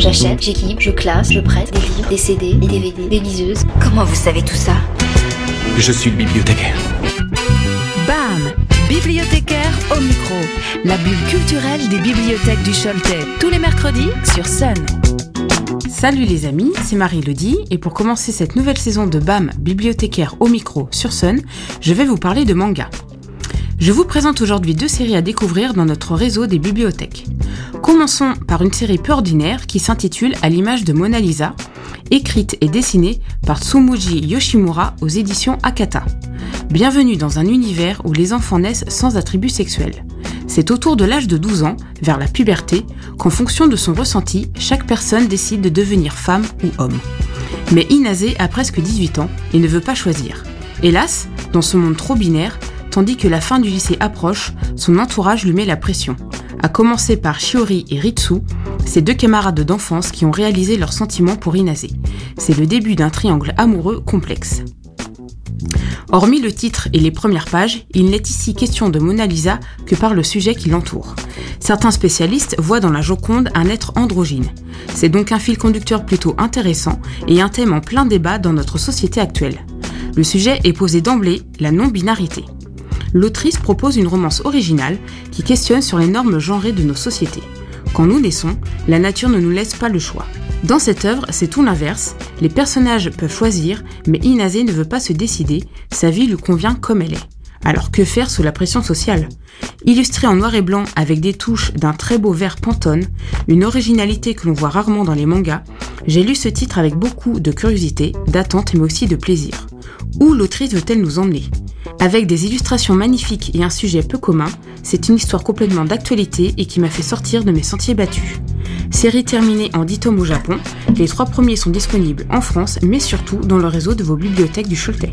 J'achète, j'équipe, je classe, je prête des livres, des CD, des DVD, des liseuses. Comment vous savez tout ça? Je suis le bibliothécaire. BAM Bibliothécaire au micro. La bulle culturelle des bibliothèques du Choletais. Tous les mercredis sur Sun. Salut les amis, c'est Marie-Lodi et pour commencer cette nouvelle saison de BAM Bibliothécaire au micro sur Sun, je vais vous parler de manga. Je vous présente aujourd'hui deux séries à découvrir dans notre réseau des bibliothèques. Commençons par une série peu ordinaire qui s'intitule À l'image de Mona Lisa, écrite et dessinée par Tsumuji Yoshimura aux éditions Akata. Bienvenue dans un univers où les enfants naissent sans attributs sexuels. C'est autour de l'âge de 12 ans, vers la puberté, qu'en fonction de son ressenti, chaque personne décide de devenir femme ou homme. Mais Inazé a presque 18 ans et ne veut pas choisir. Hélas, dans ce monde trop binaire, tandis que la fin du lycée approche, son entourage lui met la pression. À commencer par Shiori et Ritsu, ces deux camarades d'enfance qui ont réalisé leurs sentiments pour Inazé. C'est le début d'un triangle amoureux complexe. Hormis le titre et les premières pages, il n'est ici question de Mona Lisa que par le sujet qui l'entoure. Certains spécialistes voient dans la Joconde un être androgyne. C'est donc un fil conducteur plutôt intéressant et un thème en plein débat dans notre société actuelle. Le sujet est posé d'emblée, la non-binarité l'autrice propose une romance originale qui questionne sur les normes genrées de nos sociétés. Quand nous naissons, la nature ne nous laisse pas le choix. Dans cette œuvre, c'est tout l'inverse. Les personnages peuvent choisir, mais Inazé ne veut pas se décider, sa vie lui convient comme elle est. Alors que faire sous la pression sociale? Illustré en noir et blanc avec des touches d'un très beau vert pantone, une originalité que l'on voit rarement dans les mangas, j'ai lu ce titre avec beaucoup de curiosité, d'attente mais aussi de plaisir. Où l'autrice veut-elle nous emmener? Avec des illustrations magnifiques et un sujet peu commun, c'est une histoire complètement d'actualité et qui m'a fait sortir de mes sentiers battus. Série terminée en 10 tomes au Japon, les trois premiers sont disponibles en France, mais surtout dans le réseau de vos bibliothèques du Choletais.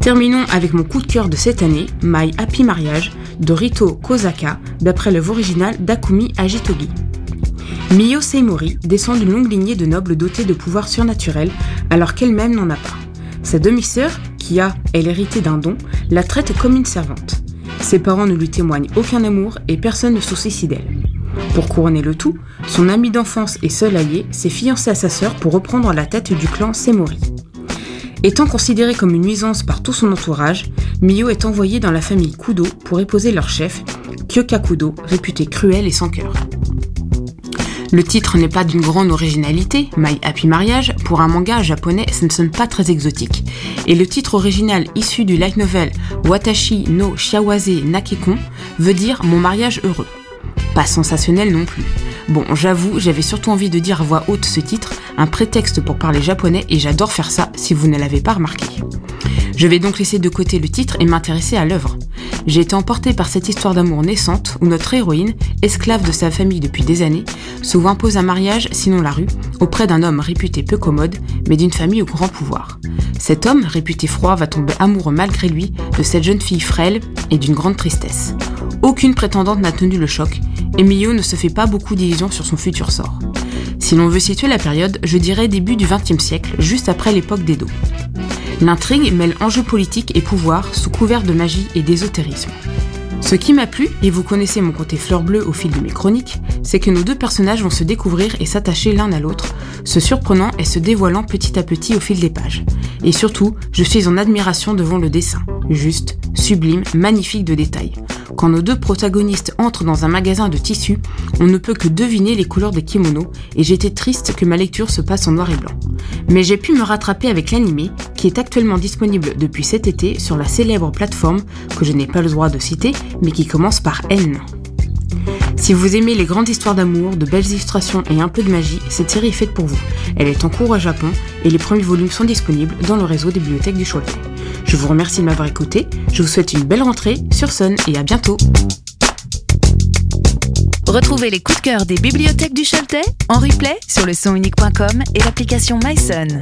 Terminons avec mon coup de cœur de cette année, My Happy Marriage, de Rito Kozaka, d'après l'œuvre originale d'Akumi Ajitogi. Miyo Seimori descend d'une longue lignée de nobles dotés de pouvoirs surnaturels, alors qu'elle-même n'en a pas. Sa demi-sœur, qui a, elle, hérité d'un don, la traite comme une servante. Ses parents ne lui témoignent aucun amour et personne ne soucie d'elle. Pour couronner le tout, son ami d'enfance et seul allié s'est fiancé à sa sœur pour reprendre la tête du clan Semori. Étant considéré comme une nuisance par tout son entourage, Mio est envoyé dans la famille Kudo pour épouser leur chef, Kyoka Kudo, réputé cruel et sans cœur. Le titre n'est pas d'une grande originalité, My Happy Marriage, pour un manga japonais, ça ne sonne pas très exotique. Et le titre original issu du light novel Watashi no Shiawase Nakekon veut dire Mon mariage heureux. Pas sensationnel non plus. Bon, j'avoue, j'avais surtout envie de dire à voix haute ce titre, un prétexte pour parler japonais et j'adore faire ça si vous ne l'avez pas remarqué. Je vais donc laisser de côté le titre et m'intéresser à l'œuvre. J'ai été emportée par cette histoire d'amour naissante où notre héroïne, esclave de sa famille depuis des années, se voit impose un mariage, sinon la rue, auprès d'un homme réputé peu commode, mais d'une famille au grand pouvoir. Cet homme, réputé froid, va tomber amoureux malgré lui de cette jeune fille frêle et d'une grande tristesse. Aucune prétendante n'a tenu le choc, et Mio ne se fait pas beaucoup d'illusions sur son futur sort. Si l'on veut situer la période, je dirais début du XXe siècle, juste après l'époque d'Edo. L'intrigue mêle enjeux politiques et pouvoir sous couvert de magie et d'ésotérisme. Ce qui m'a plu, et vous connaissez mon côté fleur bleue au fil de mes chroniques, c'est que nos deux personnages vont se découvrir et s'attacher l'un à l'autre, se surprenant et se dévoilant petit à petit au fil des pages. Et surtout, je suis en admiration devant le dessin, juste, sublime, magnifique de détails. Quand nos deux protagonistes entrent dans un magasin de tissus, on ne peut que deviner les couleurs des kimonos, et j'étais triste que ma lecture se passe en noir et blanc. Mais j'ai pu me rattraper avec l'animé, qui est actuellement disponible depuis cet été sur la célèbre plateforme que je n'ai pas le droit de citer, mais qui commence par N. Si vous aimez les grandes histoires d'amour, de belles illustrations et un peu de magie, cette série est faite pour vous. Elle est en cours au Japon et les premiers volumes sont disponibles dans le réseau des bibliothèques du Choletais. Je vous remercie de m'avoir écouté, je vous souhaite une belle rentrée sur Sun et à bientôt Retrouvez les coups de cœur des bibliothèques du Choletais en replay sur le sonunique.com et l'application MySun.